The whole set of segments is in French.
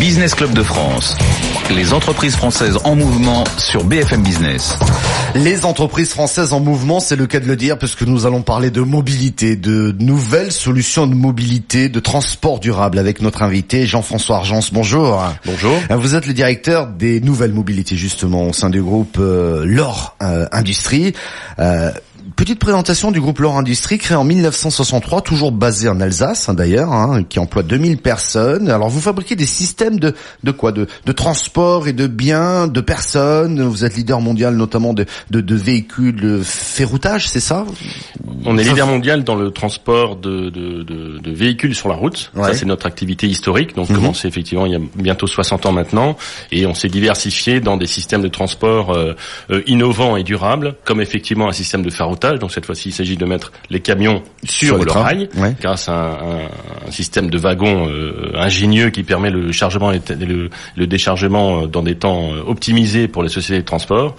Business Club de France. Les entreprises françaises en mouvement sur BFM Business. Les entreprises françaises en mouvement, c'est le cas de le dire, puisque nous allons parler de mobilité, de nouvelles solutions de mobilité, de transport durable avec notre invité Jean-François Argence. Bonjour. Bonjour. Vous êtes le directeur des nouvelles mobilités justement au sein du groupe euh, LOR euh, Industrie. Euh, petite présentation du groupe Laure Industrie, créé en 1963, toujours basé en Alsace hein, d'ailleurs, hein, qui emploie 2000 personnes. Alors vous fabriquez des systèmes de, de quoi? De, de transport et de biens, de personnes. Vous êtes leader mondial notamment de, de, de véhicules de ferroutage, c'est ça? On est leader mondial dans le transport de, de, de, de véhicules sur la route. Ouais. Ça c'est notre activité historique, donc Mhm. commencé effectivement il y a bientôt 60 ans maintenant, et on s'est diversifié dans des systèmes de transport euh, euh, innovants et durables, comme effectivement un système de ferroutage. Donc cette fois-ci il s'agit de mettre les camions sur, le rail, Ouais. grâce à un, un- un système de wagons euh, ingénieux qui permet le chargement et le, le déchargement euh, dans des temps euh, optimisés pour les sociétés de transport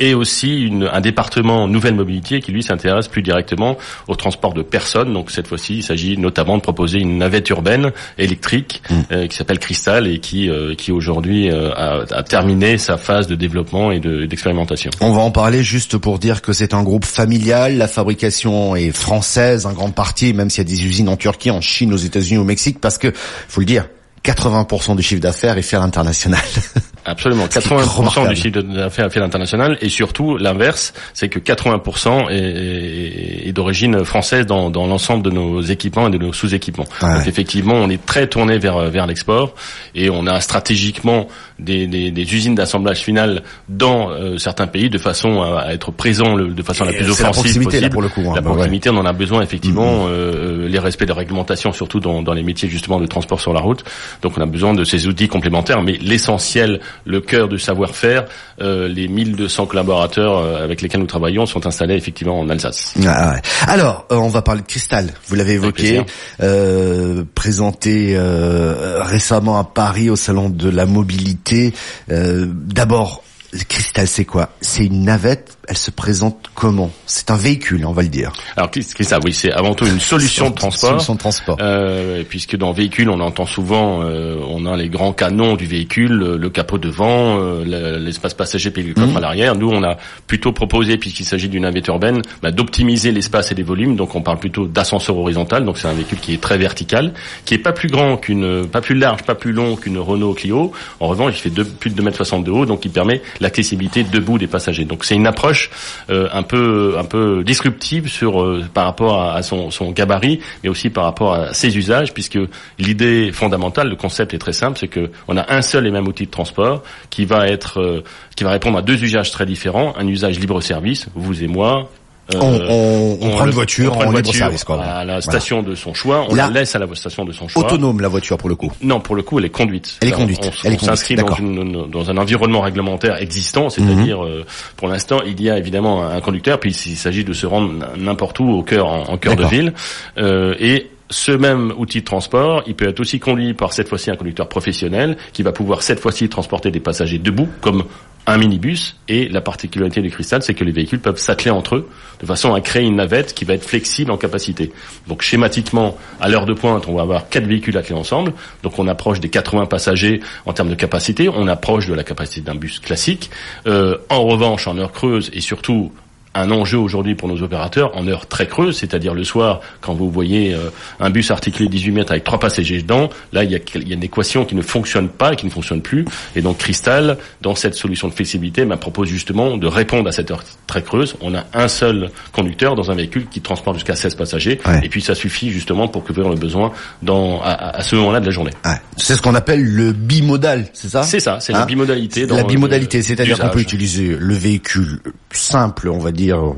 et aussi une- un département nouvelle mobilité qui lui s'intéresse plus directement au transport de personnes. Donc cette fois-ci, il s'agit notamment de proposer une navette urbaine électrique Mm. euh, qui s'appelle Crystal et qui euh, qui aujourd'hui euh, a, a terminé sa phase de développement et de- d'expérimentation. On va en parler juste pour dire que c'est un groupe familial. La fabrication est française en grande partie, même s'il y a des usines en Turquie, en Chine, aux États-Unis, au Mexique, parce que faut le dire. 80% du chiffre d'affaires est fait à l'international. Absolument, Ce qui est 80% remarquable. du chiffre d'affaires fait à l'international et surtout l'inverse, c'est que 80% est, est- est d'origine française dans, dans l'ensemble de nos équipements et de nos sous-équipements. Ouais. Donc effectivement, on est très tourné vers vers l'export et on a stratégiquement des, des, des usines d'assemblage final dans euh, certains pays de façon à, à être présent le- de façon la plus c'est la offensive proximité, là, pour le coup, hein. La ouais. proximité, on en a besoin effectivement. euh, les respects de réglementation, surtout dans, dans les métiers justement de transport sur la route. Donc on a besoin de ces outils complémentaires, mais l'essentiel, le cœur du savoir-faire, euh, les 1200 collaborateurs euh, avec lesquels nous travaillons sont installés effectivement en Alsace. Ah ouais. Alors, euh, on va parler de Cristal. Vous l'avez évoqué, euh, présenté euh, récemment à Paris au salon de la mobilité. Euh, D'abord, le Cristal, c'est quoi? C'est une navette. Elle se présente comment? C'est un véhicule, on va le dire. Alors qu'est-ce que ça Oui, c'est avant tout une solution de transport. Solution de transport. Euh, puisque dans véhicule, on entend souvent, euh, on a les grands canons du véhicule, le, capot devant, euh, le- l'espace passager puis le coffre Mhm. à l'arrière. Nous, on a plutôt proposé, puisqu'il s'agit d'une navette urbaine, bah, d'optimiser l'espace et les volumes. Donc, on parle plutôt d'ascenseur horizontal. Donc, c'est un véhicule qui est très vertical, qui est pas plus grand qu'une, pas plus large, pas plus long qu'une Renault Clio. En revanche, il fait plus de 2 mètres 60 de haut, donc il permet l'accessibilité debout des passagers. Donc, c'est une approche euh, un peu, un peu disruptive sur euh, par rapport à, à son, son gabarit, mais aussi par rapport à ses usages, puisque l'idée fondamentale, le concept est très simple, c'est que on a un seul et même outil de transport qui va être, euh, qui va répondre à deux usages très différents, un usage libre-service, vous et moi. Euh, On- on- on prend le- une voiture on prend en une libre voiture service, quoi. à la Voilà. station de son choix, on Là- la laisse à la station de son choix. Autonome la voiture pour le coup. Non, pour le coup, elle est conduite. Elle est On- conduite. On, s'inscrit dans, un environnement réglementaire existant, c'est-à-dire, euh, pour l'instant, il y a évidemment un conducteur, puis il s'agit de se rendre n'importe où au cœur, en, en cœur de ville, euh, et ce même outil de transport, il peut être aussi conduit par cette fois-ci un conducteur professionnel qui va pouvoir cette fois-ci transporter des passagers debout, comme un minibus. Et la particularité du cristal, c'est que les véhicules peuvent s'atteler entre eux de façon à créer une navette qui va être flexible en capacité. Donc schématiquement, à l'heure de pointe, on va avoir quatre véhicules attelés ensemble. Donc on approche des 80 passagers en termes de capacité. On approche de la capacité d'un bus classique. Euh, en revanche, en heure creuse et surtout un enjeu aujourd'hui pour nos opérateurs en heure très creuse, c'est-à-dire le soir, quand vous voyez euh, un bus articulé 18 mètres avec trois passagers dedans, là il y a, y a une équation qui ne fonctionne pas et qui ne fonctionne plus. Et donc Cristal, dans cette solution de flexibilité, m'a propose justement de répondre à cette heure très creuse. On a un seul conducteur dans un véhicule qui transporte jusqu'à 16 passagers, Ouais. et puis ça suffit justement pour couvrir le besoin dans, à, ce moment-là de la journée. Ouais. C'est ce qu'on appelle le bimodal, c'est ça? C'est ça, c'est Hein? la bimodalité. dans La bimodalité, c'est-à-dire qu'on peut utiliser le véhicule simple, on va dire, euh,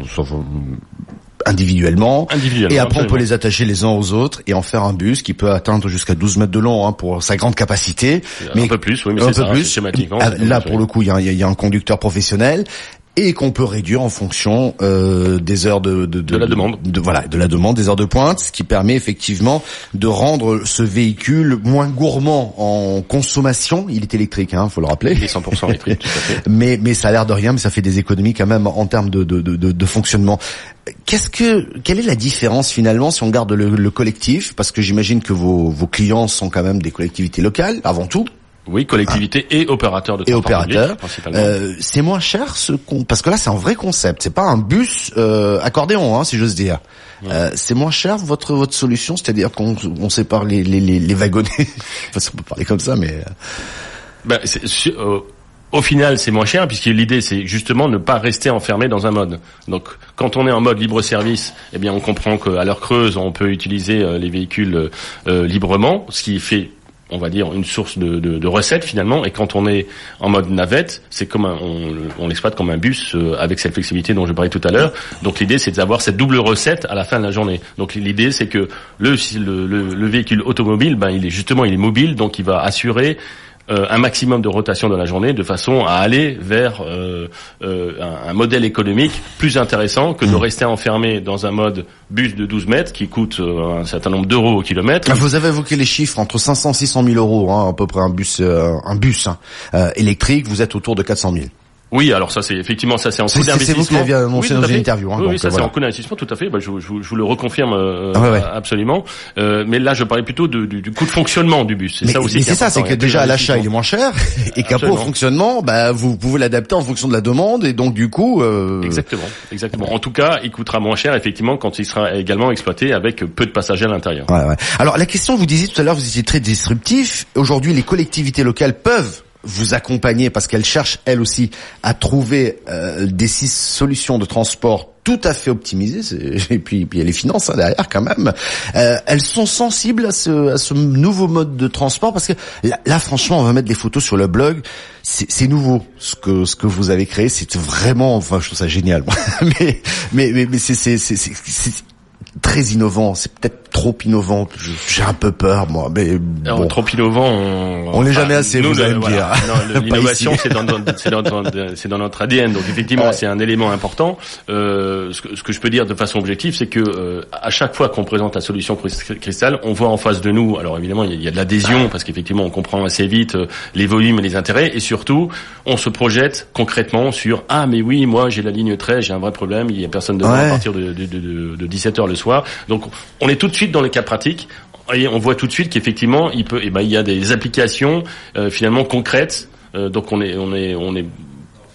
individuellement, Individuellement, et après on peut absolument. les attacher les uns aux autres et en faire un bus qui peut atteindre jusqu'à 12 mètres de long hein, pour sa grande capacité. Un peu plus, oui, mais un peu ça, plus. schématiquement, Ah, Là, pour le coup, il y a, il y a un conducteur professionnel et qu'on peut réduire en fonction euh, des heures de, de, De la demande. de, voilà, de la demande, des heures de pointe, ce qui permet effectivement de rendre ce véhicule moins gourmand en consommation. Il est électrique, hein, faut le rappeler. Il est 100% électrique, tout à fait. Mais, mais ça a l'air de rien, mais ça fait des économies quand même en termes de, de, de, de- de fonctionnement. Qu'est-ce que, quelle est la différence finalement si on garde le, le collectif? Parce que j'imagine que vos, vos clients sont quand même des collectivités locales, avant tout. Oui, collectivité et opérateur de et transport opérateur. public, principalement. Euh, c'est moins cher ce qu'on parce que là c'est un vrai concept. C'est pas un bus euh, accordéon, hein, si j'ose dire. Euh, c'est moins cher votre votre solution, c'est-à-dire qu'on on sépare les les les, les wagonnets. enfin, on peut parler comme ça, mais euh, Ben, euh, au final, c'est moins cher puisque l'idée, c'est justement ne pas rester enfermé dans un mode. Donc, quand on est en mode libre service, eh bien, on comprend qu'à l'heure creuse, on peut utiliser euh, les véhicules euh, librement, ce qui fait on va dire une source de, de, de recettes finalement. Et quand on est en mode navette c'est comme un, on, l'exploite comme un bus euh, avec cette flexibilité dont je parlais tout à l'heure. Donc l'idée c'est d'avoir cette double recette à la fin de la journée. Donc l'idée c'est que le, le, le, le véhicule automobile ben il est justement il est mobile donc il va assurer euh, un maximum de rotation dans la journée de façon à aller vers euh, euh, un, un modèle économique plus intéressant que de rester enfermé dans un mode bus de 12 mètres qui coûte euh, un certain nombre d'euros au kilomètre. Ah, Vous avez évoqué les chiffres entre 500 et 600 000 euros, hein, à peu près un bus, euh, un bus hein, euh, électrique. Vous êtes autour de 400 000. Oui, alors ça c'est effectivement ça c'est en coût c'est- c'est vous qui d'investissement. dans à une fait. interview, hein, oui, donc, oui, ça voilà. c'est en coût d'investissement, tout à fait. Bah, je, je, je vous le reconfirme euh, Ah ouais, ouais. absolument. Euh, mais là, je parlais plutôt de- du, du coût de fonctionnement du bus. C'est ça aussi. c'est ça, c'est que déjà à l'achat il est d'investissement. moins cher et qu'après au fonctionnement, bah vous pouvez l'adapter en fonction de la demande et donc du coup. Euh... Exactement, exactement. En tout cas, il coûtera moins cher effectivement quand il sera également exploité avec peu de passagers à l'intérieur. Ouais, ouais. Alors la question, vous disiez tout à l'heure, vous étiez très disruptif. Aujourd'hui, les collectivités locales peuvent vous accompagner parce qu'elles cherchent elles aussi à trouver euh, des six solutions de transport tout à fait optimisées. Et puis, puis il y a les finances hein, derrière quand même. Euh, elles sont sensibles à ce, à ce nouveau mode de transport parce que là, franchement, on va mettre des photos sur le blog. C'est nouveau ce que ce que vous avez créé. C'est vraiment, enfin, je trouve ça génial. mais mais mais, mais c'est très innovant. C'est peut-être trop innovant. J'ai un peu peur, moi. Mais bon. Trop innovant, on, On l'est jamais assez, vous le- allez me voilà. dire. L'innovation, c'est dans, notre ADN. Donc effectivement, Ouais. c'est un élément important. Euh, ce, que, ce que je peux dire de façon objective, c'est que euh, à chaque fois qu'on présente la solution Cris- cristal, on voit en face de nous. Alors évidemment, il y a, il y a de l'adhésion parce qu'effectivement, on comprend assez vite euh, les volumes et les intérêts, et surtout, on se projette concrètement sur ah mais oui, moi j'ai la ligne 13, j'ai un vrai problème, il y a personne devant Ouais. à partir de, de, de, de 17 heures le soir. Donc on est tout de suite dans les cas pratiques et on voit tout de suite qu'effectivement il peut, eh ben, il y a des applications euh, finalement concrètes. Euh, donc on est, on est, on est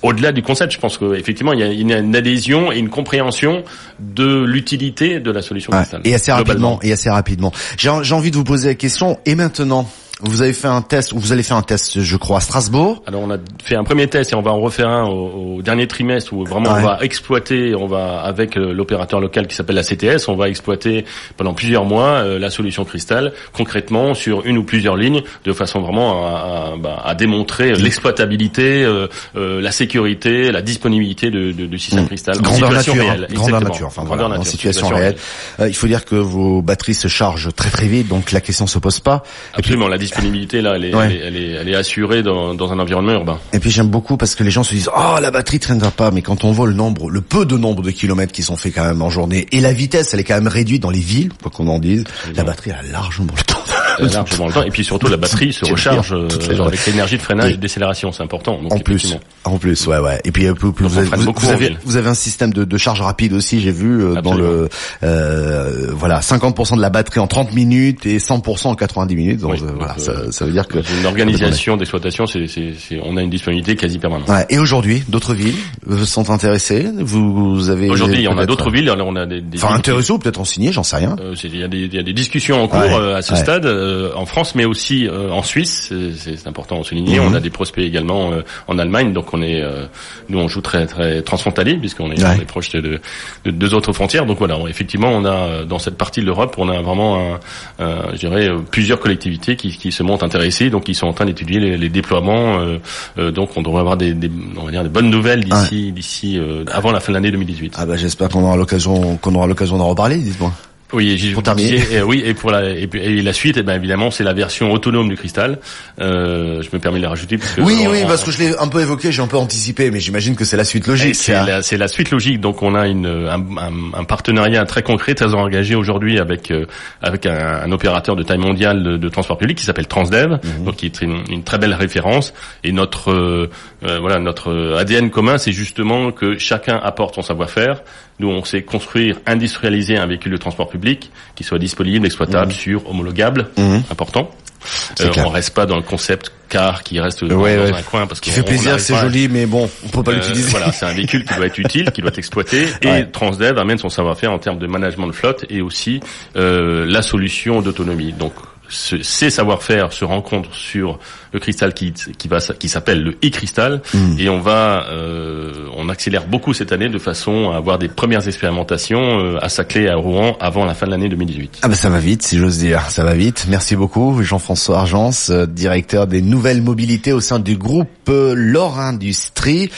au-delà du concept. Je pense qu'effectivement il y a une, adhésion et une compréhension de l'utilité de la solution Ouais, et assez rapidement, et assez rapidement. J'ai envie de vous poser la question. Et maintenant, vous avez fait un test, ou vous allez faire un test, je crois, à Strasbourg. Alors on a fait un premier test et on va en refaire un au, au dernier trimestre où vraiment Ouais. on va exploiter, on va avec euh, l'opérateur local qui s'appelle la CTS, on va exploiter pendant plusieurs mois euh, la solution Cristal concrètement sur une ou plusieurs lignes de façon vraiment à, à- bah, à démontrer l'exploitabilité, euh, euh, la sécurité, la disponibilité de, de, du système Cristal en Grandeur situation nature, hein. réelle. grandeur nature, enfin Grandeur voilà, en situation réelle. Il faut dire que vos batteries se chargent très très vite, donc la question se pose pas. Et puis, disponibilité là, elle est, Ouais. elle est, elle est, elle est assurée dans, dans un environnement urbain. et puis j'aime beaucoup parce que les gens se disent oh la batterie traînera pas, mais quand on voit le nombre, le peu de nombre de kilomètres qui sont faits quand même en journée et la vitesse, elle est quand même réduite dans les villes, quoi qu'on en dise. La batterie a largement le temps. Euh, largement le temps. Et puis surtout, la batterie se recharge euh, avec l'énergie de freinage et de décélération. C'est important. En plus, en plus, ouais, ouais. Et puis, euh, vous, avez, un système de, charge rapide aussi, j'ai vu dans le, euh, voilà, 50% de la batterie en 30 minutes et 100% en 90 minutes. Donc voilà, ça, veut dire que une organisation d'exploitation, c'est, on a une disponibilité quasi permanente. Et aujourd'hui, d'autres villes sont intéressées? Vous, avez Aujourd'hui, on a d'autres villes. On a des, Enfin, intéressées ou peut-être en signé, j'en sais rien. Il y, a des- discussions en cours à ce stade euh, en France, mais aussi euh, en Suisse. C'est- important de souligner. Mhm. On a des prospects également euh, en Allemagne, donc on est, euh, nous on joue très très transfrontalier puisqu'on est, Ouais. est proche de, de deux autres frontières. Donc voilà, on- effectivement, on a euh, dans cette partie de l'Europe, on a vraiment, un, un- je dirais, euh, plusieurs collectivités qui, qui se montrent intéressées, donc ils sont en train d'étudier les, les déploiements. euh, euh, donc on devrait avoir des, des, on va dire, des bonnes nouvelles d'ici d'ici euh, avant la fin de l'année 2018. Ah bah j'espère qu'on aura l'occasion qu'on aura l'occasion d'en reparler, dites-moi. Oui, j'ai- Pour terminer. oui, et pour la et, puis- et la suite, eh ben évidemment, c'est la version autonome du cristal. Euh, je me permets de la rajouter parce que Oui, on- oui, parce que je l'ai un peu évoqué, j'ai un peu anticipé, mais j'imagine que c'est la suite et logique. c'est la, suite logique. Donc, on a une, un, un- un partenariat très concret, très engagé aujourd'hui avec euh, avec un, un opérateur de taille mondiale de, de transport public qui s'appelle Transdev, Mhm. donc qui est une, une très belle référence. Et notre euh, euh, voilà notre ADN commun, c'est justement que chacun apporte son savoir-faire. Nous, on sait construire, industrialiser un véhicule de transport public qui soit disponible, exploitable, sûr, homologable, Mhm. important. Euh, on reste pas dans le concept car qui reste dans, un coin parce qui fait plaisir, c'est joli, mais bon, on peut pas euh, l'utiliser. Voilà, c'est un véhicule qui doit être utile, qui doit être exploité, et Transdev amène son savoir-faire en termes de management de flotte et aussi euh, la solution d'autonomie. Donc ces savoir-faire se rencontrent sur le cristal qui, qui va qui s'appelle le e-cristal hmm. et on va euh, on accélère beaucoup cette année de façon à avoir des premières expérimentations euh, à Saclay à Rouen avant la fin de l'année 2018. Ah ben ça va vite si j'ose dire, ça va vite. Merci beaucoup Jean-François Argence, euh, directeur des nouvelles mobilités au sein du groupe Lor Industrie.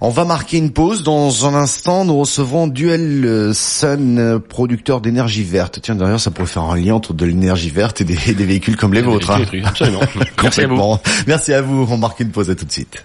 On va marquer une pause. Dans un instant, nous recevons Duel Sun, producteur d'énergie verte. Tiens, d'ailleurs, ça pourrait faire un lien entre de l'énergie verte et des, véhicules comme les vôtres. Hein. Absolument. Merci à vous. Merci à vous. On marque une pause à tout de suite.